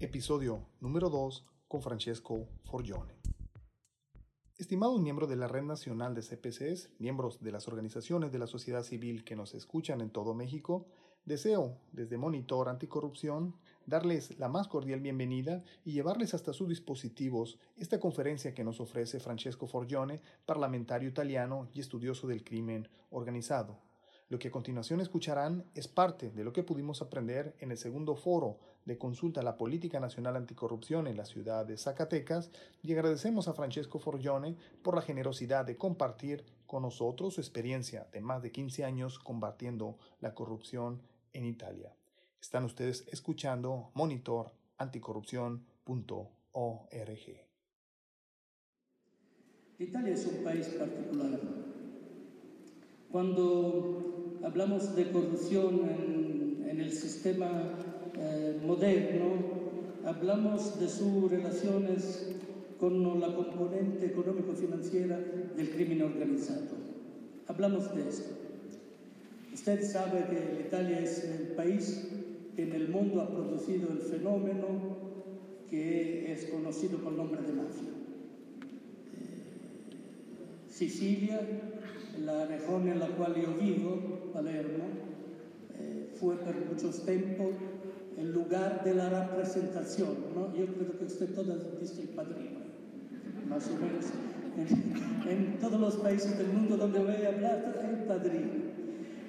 Episodio número 2 con Francesco Forgione. Estimados miembros de la Red Nacional de CPCs, miembros de las organizaciones de la sociedad civil que nos escuchan en todo México, deseo, desde Monitor Anticorrupción, darles la más cordial bienvenida y llevarles hasta sus dispositivos esta conferencia que nos ofrece Francesco Forgione, parlamentario italiano y estudioso del crimen organizado. Lo que a continuación escucharán es parte de lo que pudimos aprender en el segundo foro de consulta a la Política Nacional Anticorrupción en la ciudad de Zacatecas y agradecemos a Francesco Forgione por la generosidad de compartir con nosotros su experiencia de más de 15 años combatiendo la corrupción en Italia. Están ustedes escuchando Monitor Anticorrupción.org. Italia es un país particular. Cuando hablamos de corrupción en, el sistema eh, moderno, hablamos de sus relaciones con la componente económico-financiera del crimen organizado. Hablamos de esto. Usted sabe que Italia es el país que en el mundo ha producido el fenómeno que es conocido con el nombre de mafia. Eh, Sicilia, la región en la cual yo vivo, Palermo, eh, fue por mucho tiempo el lugar de la representación. ¿no? Yo creo que usted todas visto el padrino, más o menos. En, en, todos los países del mundo donde voy a hablar, el padrino.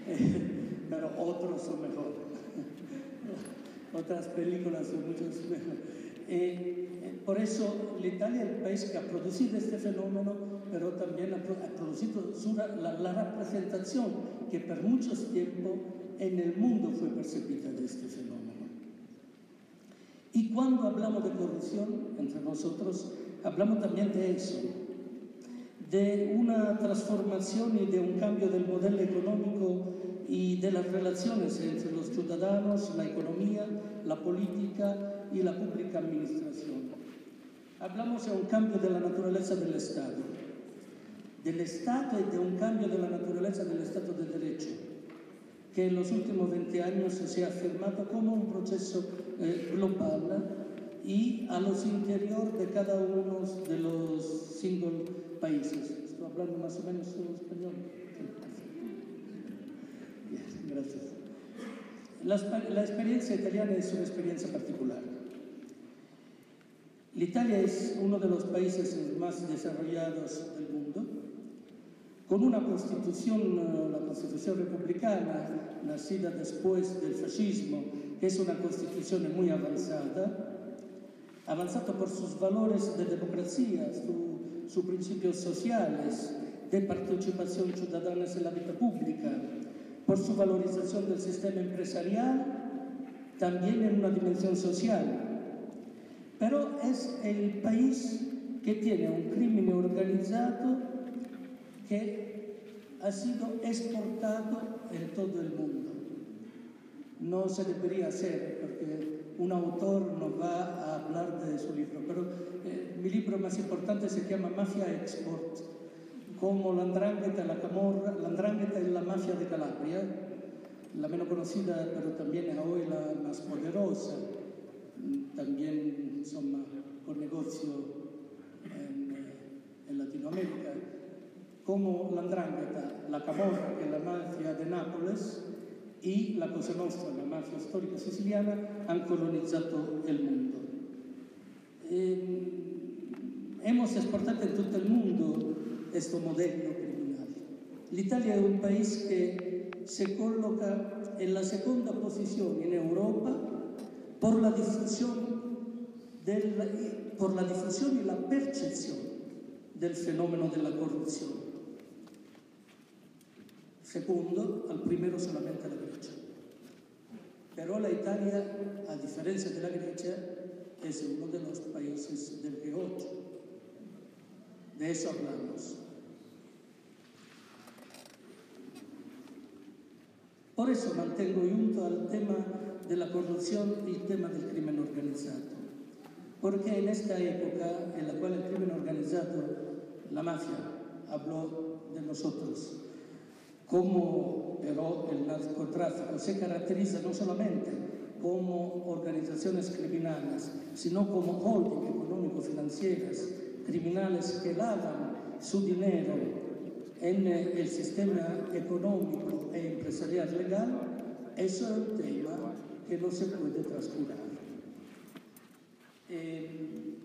Eh, pero otros son mejores. Otras películas son mucho mejor. Eh, por eso, Italia es el país que ha producido este fenómeno, pero también ha producido la, la, representación que por mucho tiempo en el mundo fue percibida de este fenómeno. Y cuando hablamos de corrupción entre nosotros, hablamos también de eso, de una transformación y de un cambio del modelo económico y de las relaciones entre los ciudadanos, la economía, la política y la pública administración. Hablamos de un cambio de la naturaleza del Estado, del Estado y de un cambio de la naturaleza del Estado de Derecho, que en los últimos 20 años se ha afirmado como un proceso eh, global y a los interior de cada uno de los single países. Estoy hablando más o menos en español. Gracias. La, la, experiencia italiana es una experiencia particular. Italia es uno de los países más desarrollados del mundo, con una constitución, la constitución republicana, nacida después del fascismo, que es una constitución muy avanzada, avanzada por sus valores de democracia, sus su principios sociales, de participación ciudadana en la vida pública, por su valorización del sistema empresarial, también en una dimensión social. Pero es el país que tiene un crimen organizado que ha sido exportado en todo el mundo. No se debería hacer porque un autor nos va a hablar de su libro, pero eh, mi libro más importante se llama Mafia Export como la andrangheta, la camorra, la andrangheta es la mafia de Calabria, la menos conocida, pero también hoy la más poderosa, también insomma, con negocio en, en Latinoamérica, como la andrangheta, la camorra, que es la mafia de Nápoles, y la Cosa Nostra, la mafia histórica siciliana, han colonizado el mundo. Eh, hemos exportado en todo el mundo questo modello criminale. L'Italia è un paese che si colloca nella seconda posizione in Europa per la diffusione, del, per la diffusione e la percezione del fenomeno della corruzione. Secondo, al primero solamente la Grecia. Però l'Italia, a differenza della Grecia, è uno de los países del G8. De eso hablamos. Por eso mantengo junto al tema de la corrupción y el tema del crimen organizado. Porque en esta época en la cual el crimen organizado, la mafia, habló de nosotros, como pero el narcotráfico se caracteriza no solamente como organizaciones criminales, sino como holding económico-financieras criminales que lavan su dinero en el sistema económico e empresarial legal, eso es un tema que no se puede transcurar. Eh,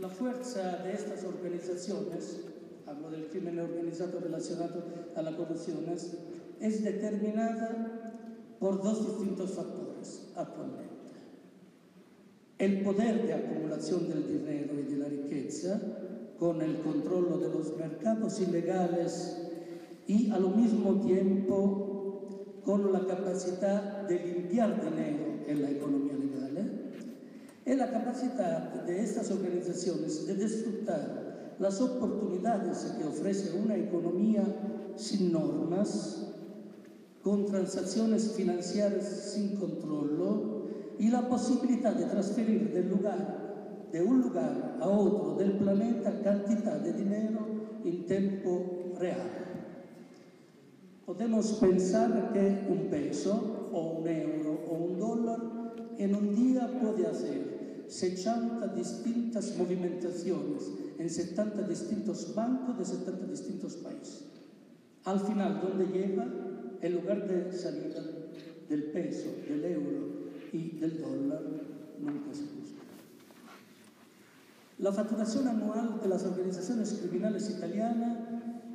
la fuerza de estas organizaciones, hablo del crimen organizado relacionado a la corrupción, es determinada por dos distintos factores actualmente. El poder de acumulación del dinero y de la riqueza, con el control de los mercados ilegales y al mismo tiempo con la capacidad de limpiar dinero en la economía legal, ¿eh? es la capacidad de estas organizaciones de disfrutar las oportunidades que ofrece una economía sin normas, con transacciones financieras sin control y la posibilidad de transferir lugar, de un lugar a otro del planeta cantidad de dinero en tiempo real. Podemos pensar que un peso o un euro o un dólar en un día puede hacer 60 distintas movimentaciones en 70 distintos bancos de 70 distintos países. Al final, ¿dónde lleva? En lugar de salida del peso, del euro y del dólar, nunca se busca. La facturación anual de las organizaciones criminales italianas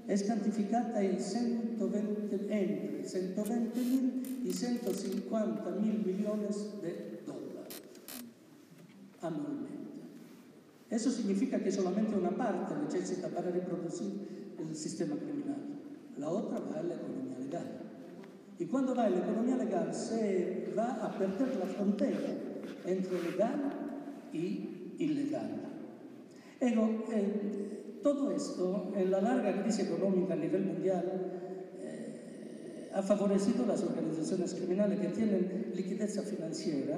es cuantificada en 120, entre 120 mil y 150 mil millones de dólares anualmente. Eso significa que solamente una parte necesita para reproducir el sistema criminal, la otra va a la economía legal. Y cuando va a la economía se va a perder la frontera entre legal y ilegal. Ego, eh, todo esto, en la larga crisis económica a nivel mundial, eh, ha favorecido las organizaciones criminales que tienen liquidez financiera,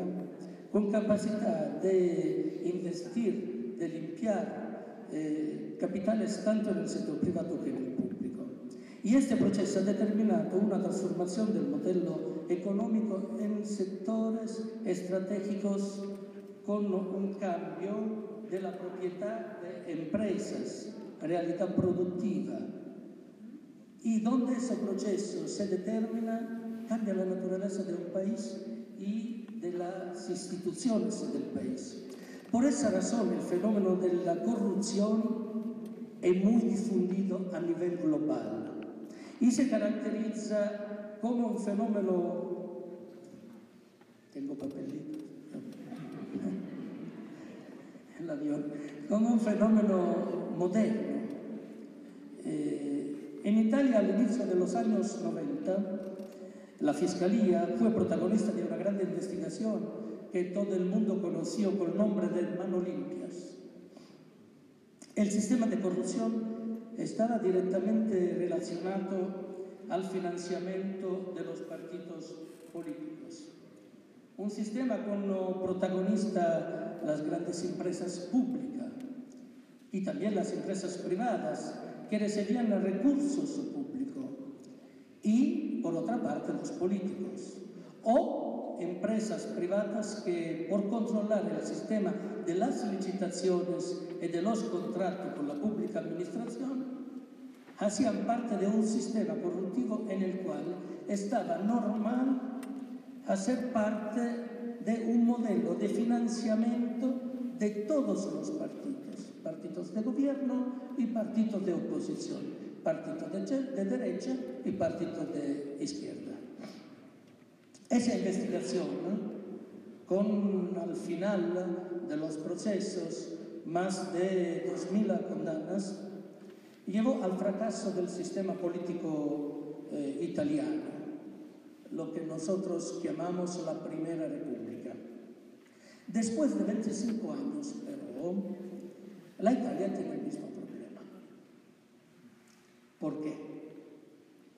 con capacidad de investir, de limpiar eh, capitales tanto en el sector privado que en el público. Y este proceso ha determinado una transformación del modelo económico en sectores estratégicos con un cambio de la propiedad de empresas, realidad productiva. Y donde ese proceso se determina, cambia la naturaleza de un país y de las del país. Por esa razón, el fenómeno de la corrupción es muy difundido a nivel global y se caracteriza como un fenómeno... Tengo papelitos como un fenómeno moderno. Eh, en Italia, al inicio de los años 90, la Fiscalía fue protagonista de una gran investigación que todo el mundo conoció con el nombre de Mano Limpias. El sistema de corrupción estaba directamente relacionado al financiamiento de los partidos políticos. Un sistema con protagonista las grandes empresas públicas y también las empresas privadas que recibían recursos públicos y, por otra parte, los políticos. O empresas privadas que, por controlar el sistema de las licitaciones y de los contratos con la pública administración, hacían parte de un sistema corruptivo en el cual estaba normal hacer parte de un modelo de financiamiento de todos los partidos, partidos de gobierno y partidos de oposición, partidos de, derecha y partidos de izquierda. Esa investigación, con al final de los procesos más de 2.000 condenas, llevó al fracaso del sistema político eh, italiano, lo que nosotros llamamos la Primera República. Después de 25 años, pero la Italia tiene el mismo. ¿Por qué?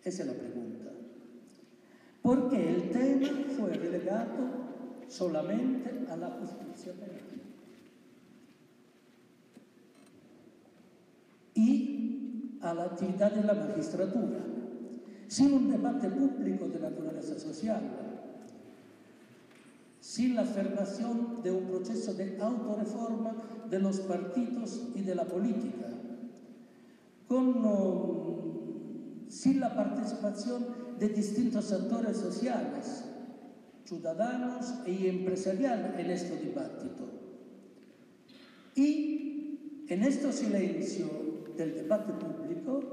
Esa es la pregunta. Porque el tema fue relegado solamente a la justicia penal. Y a la actividad de la magistratura, sin un debate público de naturaleza social sin la afirmación de un proceso de autorreforma de los partidos y de la política, con, sin la participación de distintos actores sociales, ciudadanos y empresariales en este debate. Y en este silencio del debate público,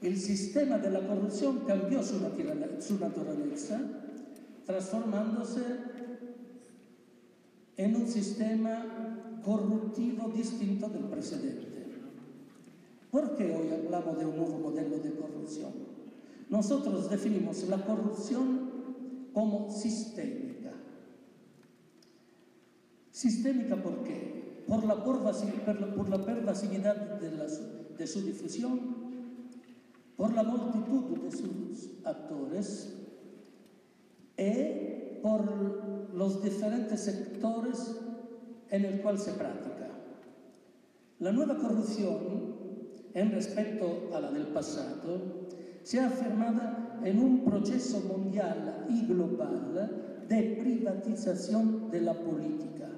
el sistema de la corrupción cambió su, su naturaleza, transformándose en un sistema corruptivo distinto del precedente. ¿Por qué hoy hablamos de un nuevo modelo de corrupción? Nosotros definimos la corrupción como sistémica. Sistémica ¿por qué? Por la, por la pervasividad de, de su difusión, por la multitud de sus actores y por los diferentes sectores en el cual se practica. La nueva corrupción, en respecto a la del pasado, se ha afirmada en un proceso mundial y global de privatización de la política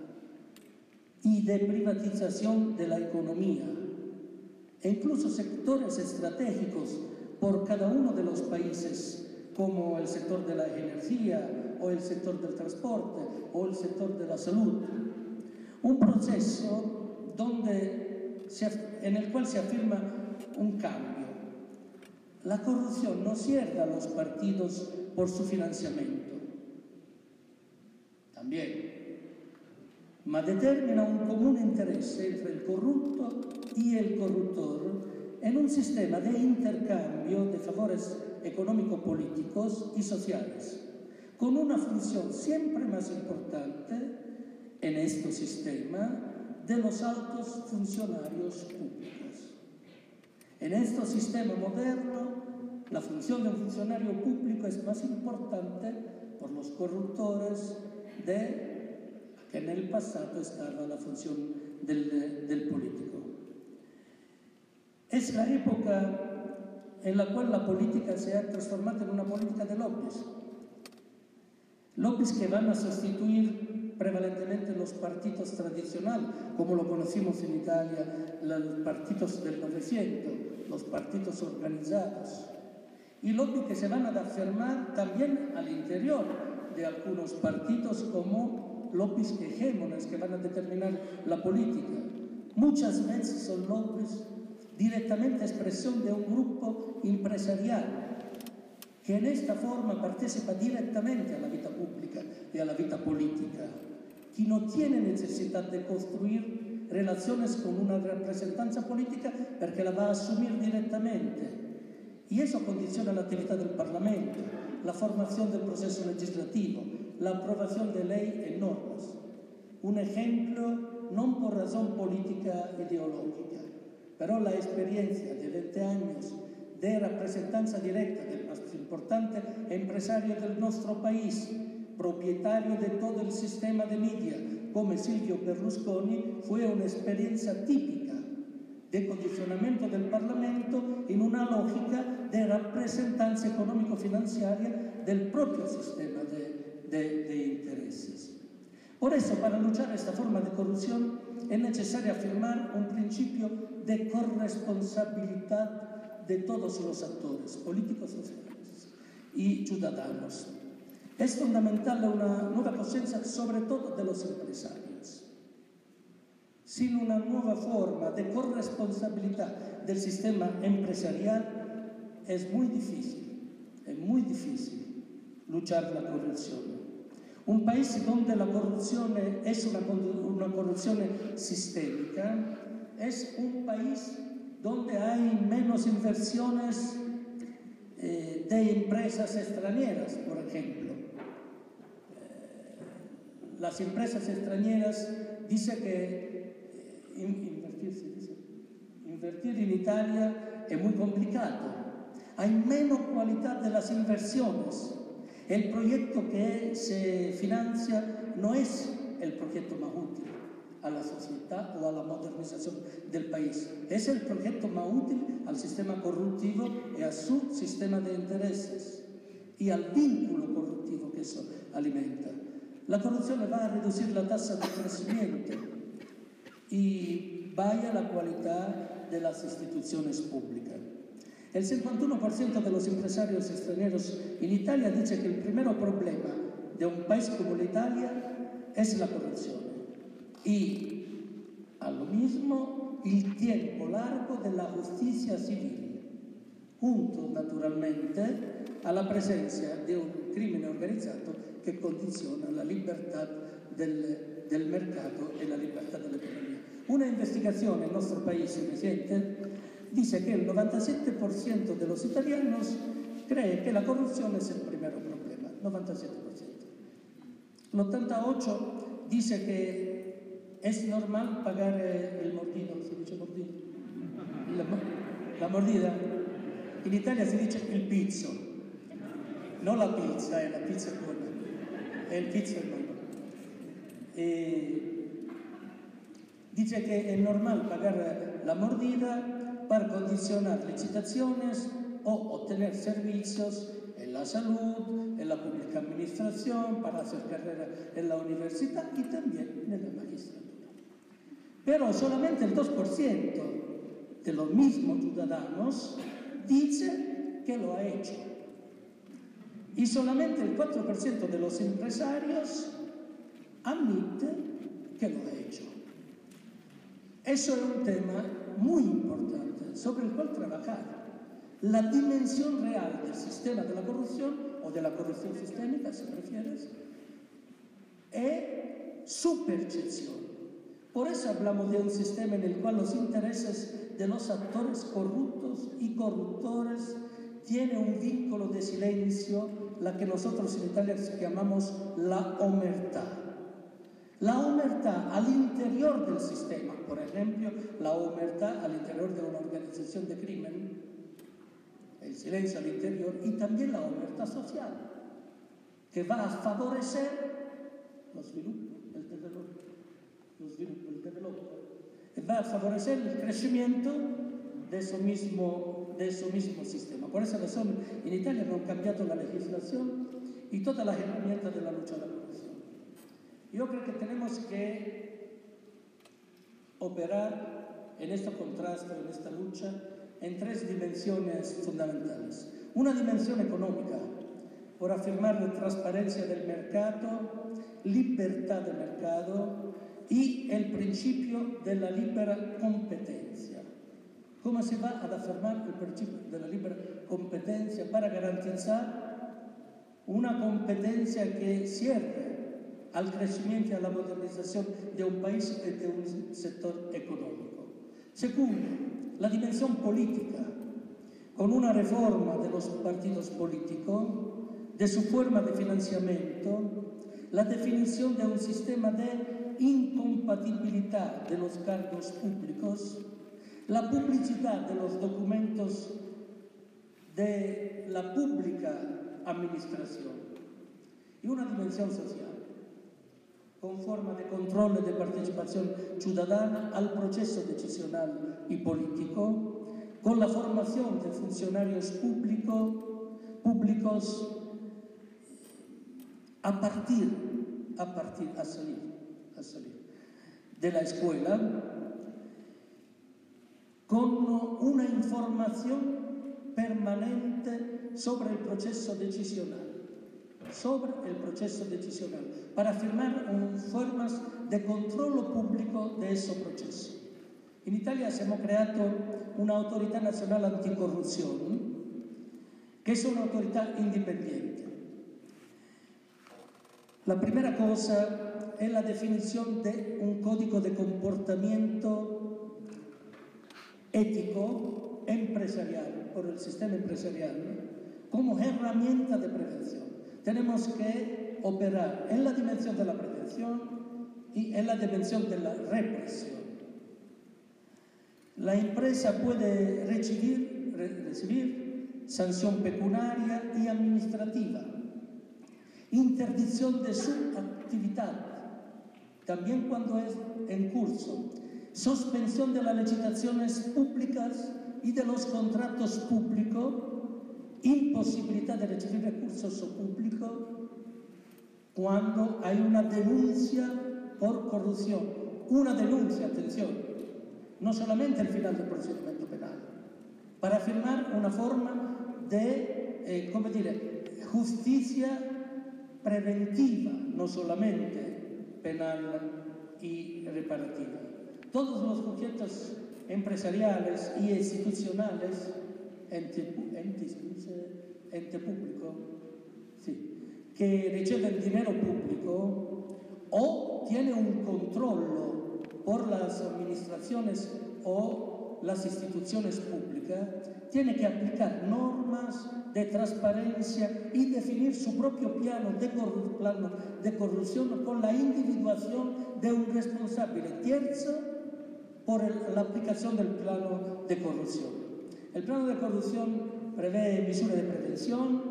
y de privatización de la economía, e incluso sectores estratégicos por cada uno de los países, como el sector de la energía o el sector del transporte o el sector de la salud. Un proceso donde en el cual se afirma un cambio la corrupción no cierra a los partidos por su financiamiento. También. Ma determina un común interés entre el corrupto y el corruptor en un sistema de intercambio de favores económico-políticos y sociales, con una función siempre más importante en este sistema de los altos funcionarios públicos. En este sistema moderno, la función de un funcionario público es más importante por los corruptores de que en el pasado estaba la función del, del político. Es la época en la cual la política se ha transformado en una política de lobbies. Lobbies que van a sustituir prevalentemente los partidos tradicionales, como lo conocimos en Italia, los partidos del 900, los partidos organizados y lo que se van a afirmar también al interior de algunos partidos como lobbies hegemones que van a determinar la política. Muchas veces son lobbies directamente expresión de un grupo empresarial que en esta forma participa directamente a la vida pública y a la vida política, que no tiene necesidad de construir relaciones con una representanza política porque la va a asumir directamente. Y eso condiciona la actividad del Parlamento, la formación del proceso legislativo, la aprobación de ley y normas. Un ejemplo, no por razón política ideológica, pero la experiencia de 20 años de representancia directa del importante empresario del nuestro país, propietario de todo el sistema de media, come Silvio Berlusconi, fue una experiencia típica de condicionamiento del Parlamento en una lógica de representancia económico-financiaria del propio sistema de, intereses. Por eso, para luchar esta forma de corrupción, es necesario afirmar un principio de corresponsabilidad de todos los actores, políticos, sociales y ciudadanos, es fundamental una nueva conciencia, sobre todo de los empresarios. Sin una nueva forma de corresponsabilidad del sistema empresarial es muy difícil, es muy difícil luchar la corrupción. Un país donde la corrupción es una, una corrupción sistémica es un país donde hay menos inversiones eh, de empresas extranjeras, por ejemplo las empresas extranjeras dicen que eh, invertir en Italia es muy complicado. Hay menos calidad de las inversiones. El proyecto que se financia no es el proyecto más útil a la sociedad o a la modernización del país. Es el proyecto más útil al sistema corruptivo y a su sistema de intereses y al vínculo corruptivo que eso alimenta. La corruzione va a reducir la tasa de crecimiento y vaya la calidad de las instituciones públicas. El 51% de los empresarios extranjeros en Italia dice que el primer problema de un país como Italia es la corrupción. Y a lo mismo el tiempo largo de la justicia civil, junto naturalmente a la presencia de un crimen organizado que condiciona la libertad del, del mercado y la libertad de la economía. Una investigación en nuestro país reciente dice que el 97% de los italianos cree que la corrupción es el primer problema, 97%. El 88% dice que es normal pagar eh, el mordido, ¿se dice mordido? La, mordida. En Italia se dice el pizzo, no la pizza, eh, la pizza buona, è il pizzo è buono. E dice que es normal pagar la mordida para condicionar licitaciones o obtener servicios en la salud, en la pública administración, para hacer carrera en la universidad y también en la magistratura. Pero solamente el 2% de los mismos ciudadanos dice que lo ha hecho. Y solamente el 4% de los empresarios admite que lo ha hecho. Eso es un tema muy importante sobre el cual trabajar. La dimensión real del sistema de la corrupción, o de la corrupción sistémica, si prefieres, es su percepción. Por eso hablamos de un sistema en el cual los intereses de los actores corruptos y corruptores tienen un vínculo de silencio, la que nosotros en Italia llamamos la omertà. La omertà al interior del sistema, por ejemplo, la omertà al interior de una organización de crimen, el silencio al interior, y también la omertà social, que va a favorecer los sviluppo, el desarrollo, lo sviluppo, el desarrollo, va a favorecer el crecimiento de eso mismo, de eso mismo sistema. Por esa razón, en Italia han cambiado la legislación y todas las herramientas de la lucha a la corrupción. Yo creo que tenemos que operar en este contraste, en esta lucha, en tres dimensiones fundamentales. Una dimensión económica, por afirmar la transparencia del mercado, libertad del mercado y el principio de la libre competencia. ¿Cómo se va a afirmar el principio de la libre competencia para garantizar una competencia que cierre al crecimiento y a la modernización de un país y de un sector económico. Segundo, la dimensión política, con una reforma de los partidos políticos, de su forma de financiamiento, la definición de un sistema de incompatibilidad de los cargos públicos, la publicidad de los documentos de la pública administración y una dimensión social con forma de control y de participación ciudadana al proceso decisional y político, con la formación de funcionarios público, públicos a partir, a partir, a salir, a salir de la escuela, con una información permanente sobre el proceso decisional sobre el proceso decisional para firmar formas de controllo público de ese proceso. En Italia hemos creado una autoridad nacional anticorrupción, que es una autoridad independiente. La primera cosa es la definición de un código de comportamiento ético empresarial por el sistema empresarial como herramienta de prevención. Tenemos que operar en la dimensión de la prevención y en la dimensión de la represión. La empresa puede recibir, recibir sanción pecuniaria y administrativa, interdicción de su actividad, también cuando es en curso, suspensión de las licitaciones públicas y de los contratos públicos imposibilidad de recibir recursos públicos cuando hay una denuncia por corrupción. Una denuncia, atención, no solamente el final del procedimiento penal, para afirmar una forma de, eh, come dire, justicia preventiva, no solamente penal y reparativa. Todos los sujetos empresariales y institucionales, ente, ente público, sí, que reciben dinero público o tienen un controllo por las administraciones o las instituciones públicas, tiene que aplicar normas de transparencia y definir su propio plano de, plano de corrupción con la individuación de un responsable tierzo por la aplicación del plano de corrupción. El plano de corrupción prevé misure de prevención,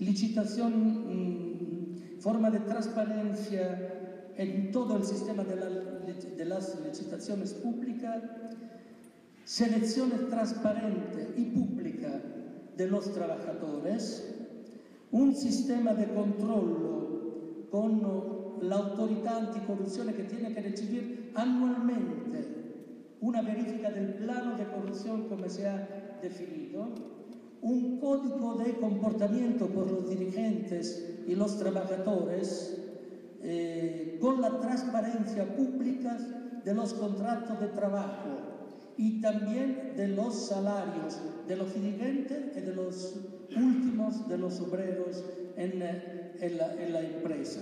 licitación, mm, forma de transparencia en todo el sistema de, la, de las licitaciones públicas, selección transparente y pública de los trabajadores, un sistema de control con la autoridad anticorrupción que tiene que recibir anualmente una verifica del plano de corrupción como se ha definido, un código de comportamiento por los dirigentes y los trabajadores eh, con la transparencia pública de los contratos de trabajo y también de los salarios de los dirigentes y de los últimos de los obreros en, en, la, empresa.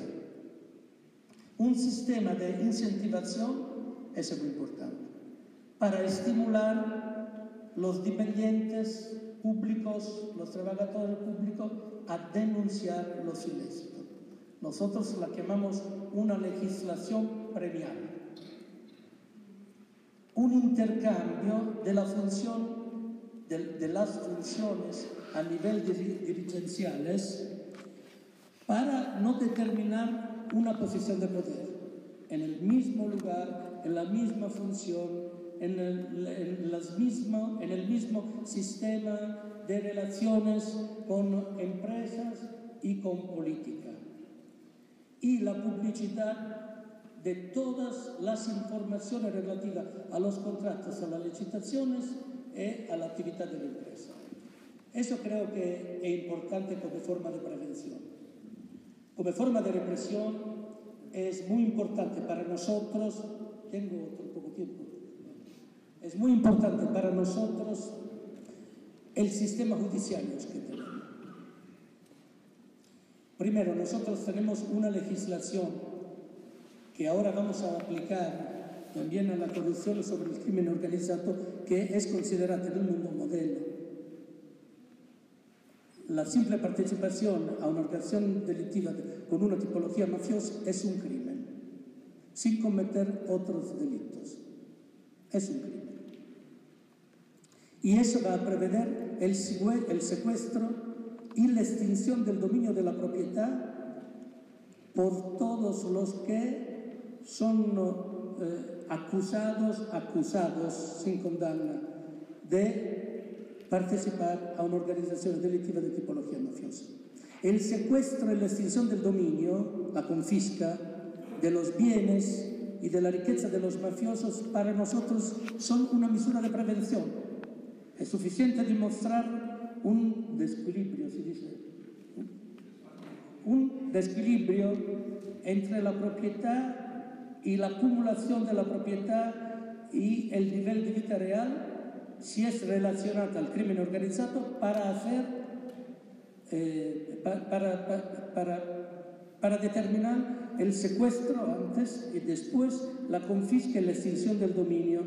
Un sistema de incentivación es muy importante para estimular los dependientes públicos, los trabajadores públicos, a denunciar los ilícitos. Nosotros la llamamos una legislación premial. Un intercambio de la función, de, de las funciones a nivel dirigenciales para no determinar una posición de poder en el mismo lugar, en la misma función, en el, en, las mismo, en el mismo sistema de relaciones con empresas y con política. Y la publicidad de todas las informaciones relativas a los contratos, a las licitaciones y a la actividad de la empresa. Eso creo que es importante como forma de prevención. Como forma de represión es muy importante para nosotros, tengo otro poco tiempo, es muy importante para nosotros el sistema judicial que tenemos. Primero, nosotros tenemos una legislación que ahora vamos a aplicar también a la corrupción sobre el crimen organizado, que es considerada en el mundo modelo. La simple participación a una organización delictiva con una tipología mafiosa es un crimen, sin cometer otros delitos. Es un crimen. Y eso va a prever el, secuestro y la extinción del dominio de la propiedad por todos los que son eh, acusados, acusados sin condena de participar a una organización delictiva de tipología mafiosa. El secuestro y la extinción del dominio, la confisca de los bienes y de la riqueza de los mafiosos para nosotros son una misura de prevención es suficiente demostrar un desequilibrio, si dice, un desequilibrio entre la propiedad y la acumulación de la propiedad y el nivel de vida real, si es relacionado al crimen organizado, para hacer, eh, para, para, para determinar el secuestro antes y después la confisca y la extinción del dominio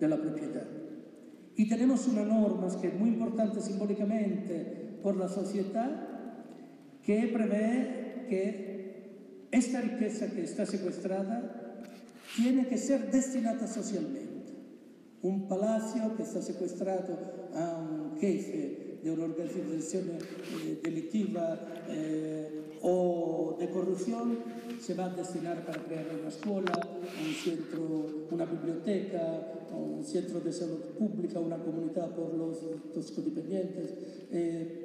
de la propiedad. Y tenemos una norma que es muy importante simbólicamente por la sociedad que prevé que esta riqueza que está secuestrada tiene que ser destinada socialmente. Un palacio que está secuestrado a un jefe de una organización eh, delictiva eh, o de corrupción se va a destinar para crear una escuela, un centro, una biblioteca, un centro de salud pública, una comunidad por los toxicodependientes, eh,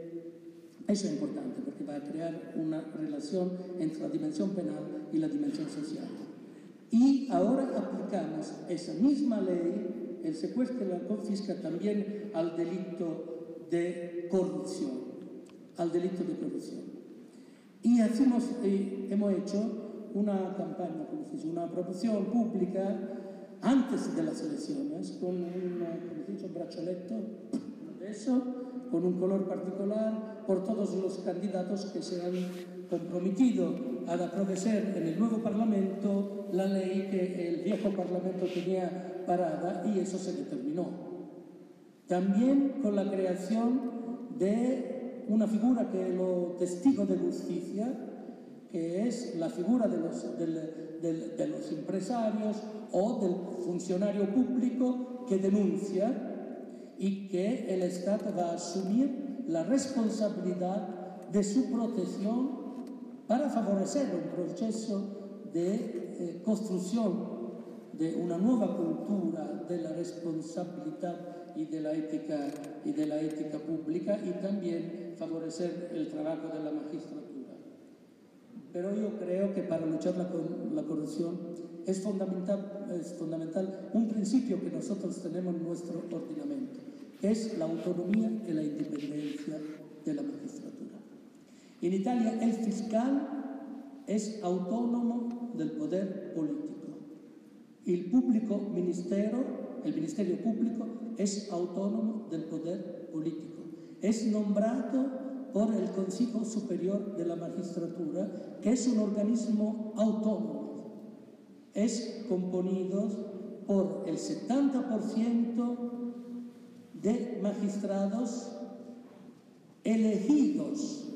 Eso es importante porque va a crear una relación entre la dimensión penal y la dimensión social. Y ahora aplicamos esa misma ley, el secuestro y la confisca, también al delito de corrupción, al delito de corrupción. Y hacemos, eh, hemos hecho una campaña, una promoción pública antes de las elecciones con un, un braccialetto de eso, con un color particular, por todos los candidatos que se han comprometido a aprobar en el nuevo Parlamento la ley que el viejo Parlamento tenía parada y eso se determinó. También con la creación de una figura que lo testigo de justicia, que es la figura de los, de los empresarios o del funcionario público que denuncia y que el Estado va a asumir la responsabilidad de su protección para favorecer un proceso de eh, construcción de una nueva cultura de la responsabilidad y de la ética y de la ética pública y también favorecer el trabajo de la magistratura. Pero yo creo que para luchar con la corrupción es fundamental, un principio que nosotros tenemos en nuestro ordenamiento, es la autonomía y la independencia de la magistratura. En Italia el fiscal es autónomo del poder político. El público ministerio, el ministerio público es autónomo del poder político. Es nombrado por el Consejo Superior de la Magistratura, que es un organismo autónomo. Es componido por el 70% de magistrados elegidos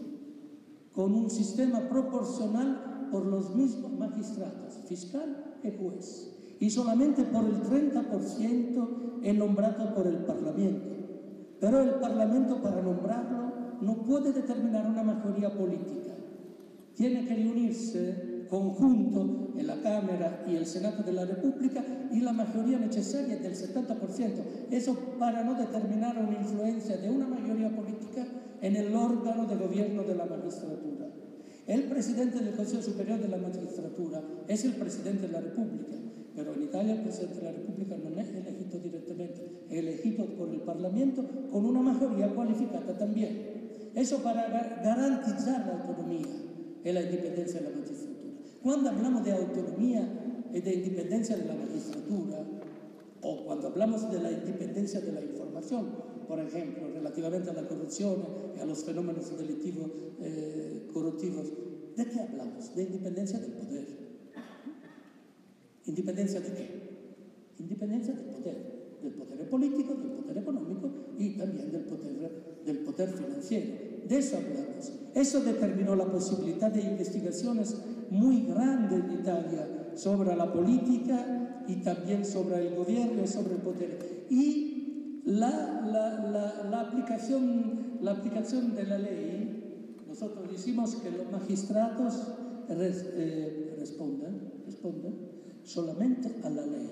con un sistema proporcional por los mismos magistrados, fiscal y juez, y solamente por el 30% es nombrado por el Parlamento. Pero el Parlamento para nombrarlo no puede determinar una mayoría política. Tiene que reunirse conjunto en la Cámara y el Senado de la República y la mayoría necesaria del 70%. Eso para no determinar una influencia de una mayoría política en el órgano de gobierno de la magistratura. El presidente del Consejo Superior de la Magistratura es el presidente de la República, pero en Italia el presidente de la República no es elegido directamente, es elegido por el Parlamento con una mayoría cualificada también. Eso para garantizar la autonomía y la independencia de la magistratura. Cuando hablamos de autonomía y de independencia de la magistratura, o cuando hablamos de la independencia de la información, por ejemplo, relativamente a la corrupción y a los fenómenos delictivos eh, corruptivos, ¿de qué hablamos? De independencia del poder. ¿Independencia de qué? Independencia del poder del poder político, del poder económico y también del poder, del poder financiero. De eso hablamos. Eso determinó la posibilidad de investigaciones muy grandes en Italia sobre la política y también sobre el gobierno sobre el poder. Y la, la, la, aplicación, la aplicación de la ley, nosotros decimos que los magistrados eh, responden, responden solamente a la ley.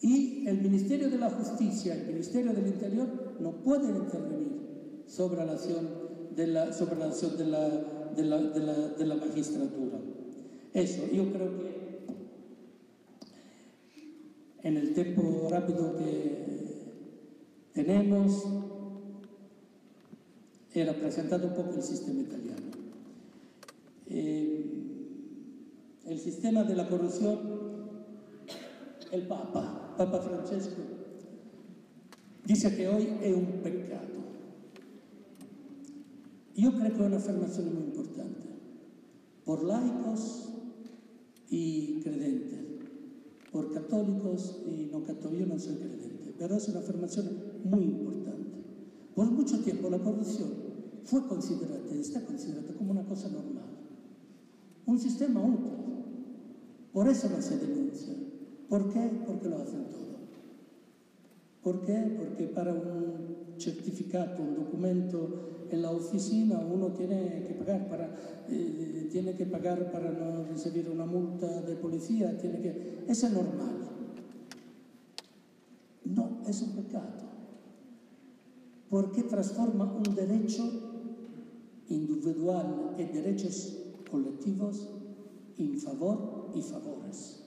Y el Ministerio de la Justicia, el Ministerio del Interior, no pueden intervenir sobre la acción de la, sobre la, acción la, de la, de la, de la magistratura. Eso, yo creo que en el tiempo rápido que tenemos, era presentado un poco el sistema italiano. Eh, el sistema de la corrupción, el Papa, Papa Francesco dice que hoy es un pecado. Yo creo que es una afirmación muy importante, por laicos y creyentes, por católicos y no católicos, yo no soy creyente, pero es una afirmación muy importante. Por mucho tiempo la corrupción fue considerada, está considerada como una cosa normal, un sistema útil. Por eso no se denuncia. ¿Por qué? Porque lo hacen todo. ¿Por qué? Porque para un certificado, un documento en la oficina uno tiene que pagar para, eh, tiene que pagar para no recibir una multa de policía, tiene que... Es normal. No, es un pecado. Porque transforma un derecho individual y derechos colectivos en favor y favores.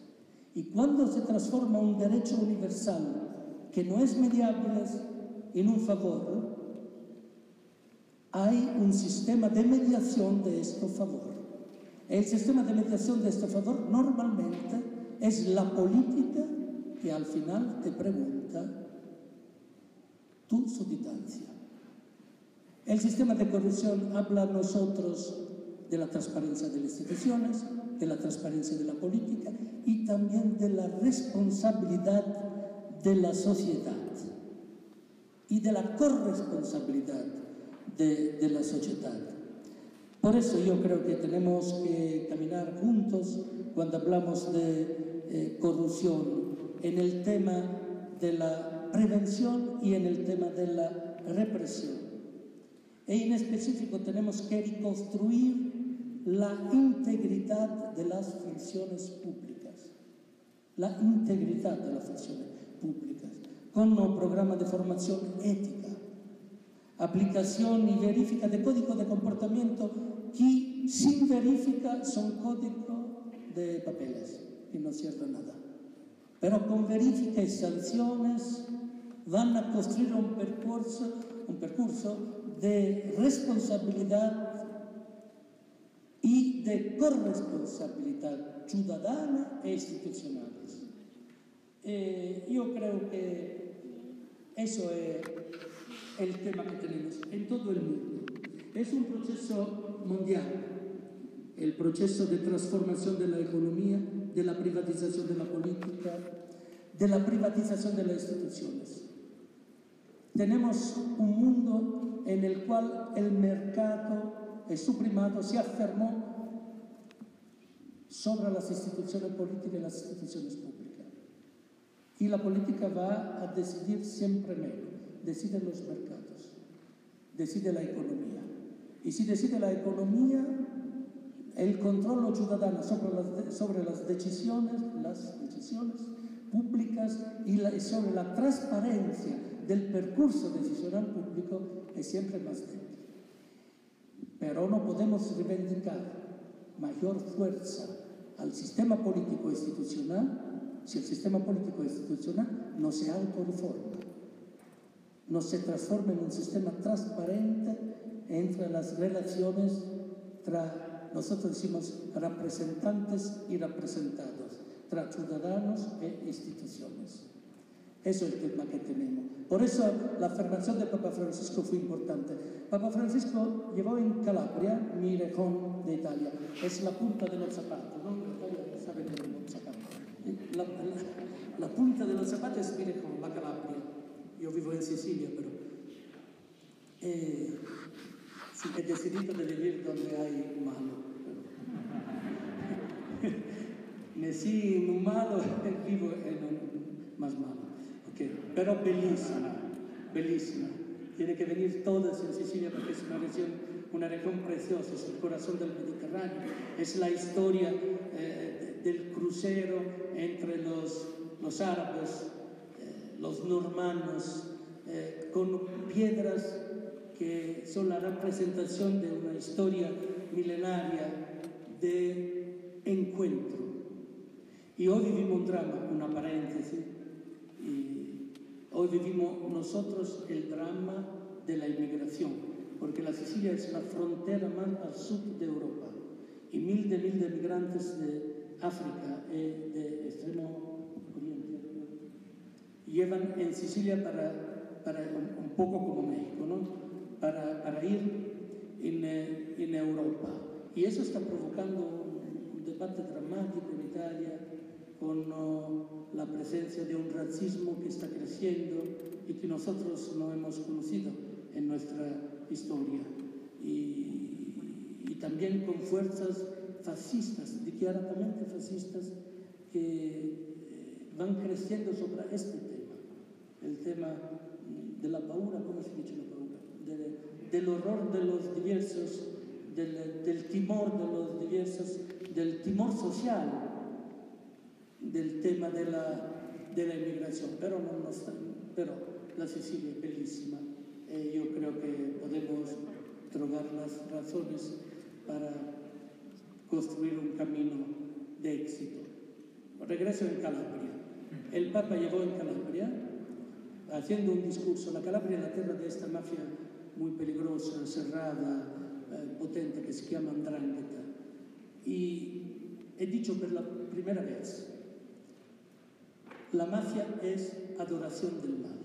Y cuando se transforma un derecho universal que no es mediable en un favor, hay un sistema de mediación de este favor. El sistema de mediación de este favor normalmente es la política que al final te pregunta tu substancia. El sistema de corrupción habla a nosotros de la transparencia de las instituciones, de la transparencia de la política y también de la responsabilidad de la sociedad y de la corresponsabilidad de, la sociedad. Por eso yo creo que tenemos que caminar juntos cuando hablamos de eh, corrupción en el tema de la prevención y en el tema de la represión. E en específico tenemos que reconstruir la integridad de las funciones públicas, la integridad de las funciones públicas, con un programa de formación ética, aplicación y verifica de código de comportamiento que sin verifica son códigos de papeles y no sirve nada. Pero con verifica y sanciones van a construir un percurso, un percurso de responsabilidad y de corresponsabilidad ciudadana e institucionales. Eh, yo creo que eso es el tema que tenemos en todo el mundo. Es un proceso mundial, el proceso de transformación de la economía, de la privatización de la política, de la privatización de las instituciones. Tenemos un mundo en el cual el mercado su primado se afirmó sobre las instituciones políticas y las instituciones públicas. Y la política va a decidir siempre menos, deciden los mercados, decide la economía. Y si decide la economía, el control ciudadano sobre las, sobre las decisiones, las decisiones públicas y, y sobre la transparencia del percurso decisional público es siempre más débil. Pero no podemos reivindicar mayor fuerza al sistema político institucional si el sistema político institucional no se autorreforma, no se transforma en un sistema transparente entre las relaciones entre, nosotros decimos, representantes y representados, entre ciudadanos e instituciones. Eso es el tema que tenemos. Por eso la afirmación de Papa Francisco fue importante. Papa Francisco llevó en Calabria, mi región de Italia. Es la punta de los zapatos, ¿no? La, la, la, punta de los zapatos es mi región, la Calabria. Yo vivo en Sicilia, pero... Eh, sí, he decidido de vivir donde hay. Nací en un malo y vivo en un más malo. Pero bellísima, bellísima. Tiene que venir todas en Sicilia porque es una región, una región preciosa, es el corazón del Mediterráneo, es la historia eh, del crucero entre los, los árabes, eh, los normanos, eh, con piedras que son la representación de una historia milenaria de encuentro. Y hoy vivimos un drama, una paréntesis, Hoy vivimos nosotros el drama de la inmigración, porque la Sicilia es la frontera más al sur de Europa y mil de mil de migrantes de África eh, de extremo oriente llevan en Sicilia para, para un, poco como México, ¿no? para, para ir en, eh, en Europa. Y eso está provocando un debate dramático en Italia con la presencia de un racismo que está creciendo y que nosotros no hemos conocido en nuestra historia. Y, y también con fuerzas fascistas, declaradamente fascistas, que eh, van creciendo sobre este tema, el tema de la paura, ¿cómo se dice la paura? De, del horror de los diversos, del, del timor de los diversos, del timor social del tema de la, de la inmigración, pero, no, no pero la Sicilia es bellísima. Eh, yo creo que podemos trobar las razones para construir un camino de éxito. Regreso en Calabria. El Papa llegó en Calabria haciendo un discurso. La Calabria es la tierra de esta mafia muy peligrosa, cerrada, eh, potente, que se llama Andrangheta. Y he dicho por la primera vez, la mafia es adoración del mal.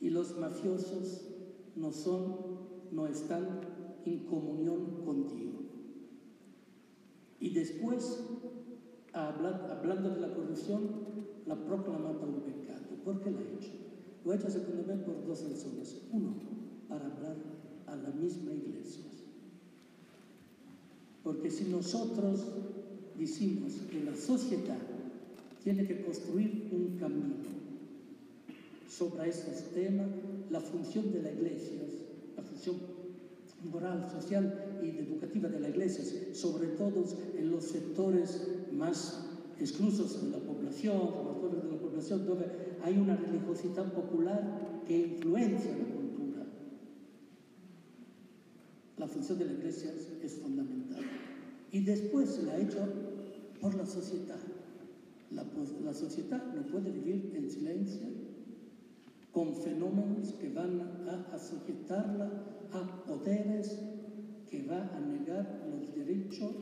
Y los mafiosos no son, no están en comunión contigo. Y después, hablando de la corrupción, la proclama un pecado. ¿Por qué la ha hecho? Lo ha hecho, segundo vez, por dos razones. Uno, para hablar a la misma iglesia. Porque si nosotros decimos que la sociedad tiene que construir un camino sobre estos temas, la función de la iglesia, la función moral, social educativa de la iglesia, sobre todo en los sectores más exclusos de la población, los pueblos de la población, donde hay una religiosidad popular que influencia la cultura. La función de la iglesia es fundamental. Y después se la ha hecho por la sociedad. La, sociedad no puede vivir en silencio con fenómenos que van a sujetarla a poderes que van a negar los derechos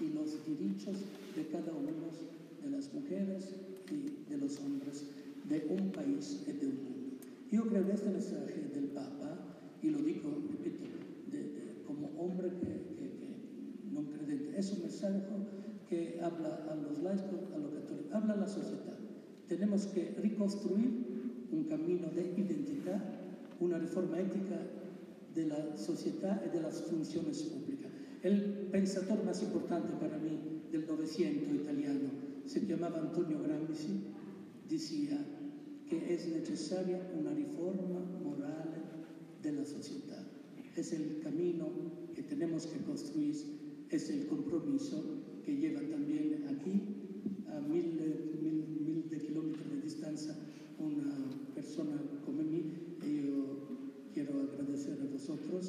y los derechos de cada uno de las mujeres y de los hombres de un país y de un mundo. Yo creo que este mensaje del Papa, y lo digo, repito, como hombre que, que, no creyente, es un mensaje que habla a los laicos, a los católicos, habla a la sociedad. Tenemos que reconstruir un camino de identidad, una reforma ética de la sociedad y de las funciones públicas. El pensador más importante para mí del 900 italiano se llamaba Antonio Gramsci, decía que es necesaria una reforma moral de la sociedad. Es el camino que tenemos que construir, es el compromiso que lleva también aquí a mil, mil, mil de kilómetros de distancia una persona como mí. Por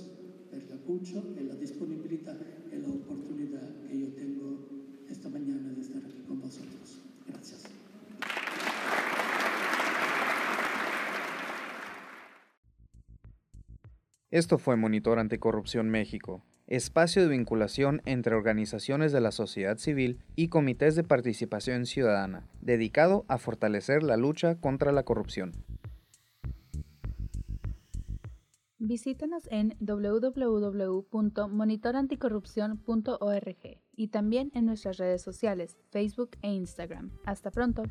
el apoyo, la disponibilidad y la oportunidad que yo tengo esta mañana de estar aquí con vosotros. Gracias. Esto fue Monitor Anticorrupción México, espacio de vinculación entre organizaciones de la sociedad civil y comités de participación ciudadana, dedicado a fortalecer la lucha contra la corrupción. Visítanos en www.monitoranticorrupción.org y también en nuestras redes sociales, Facebook e Instagram. Hasta pronto.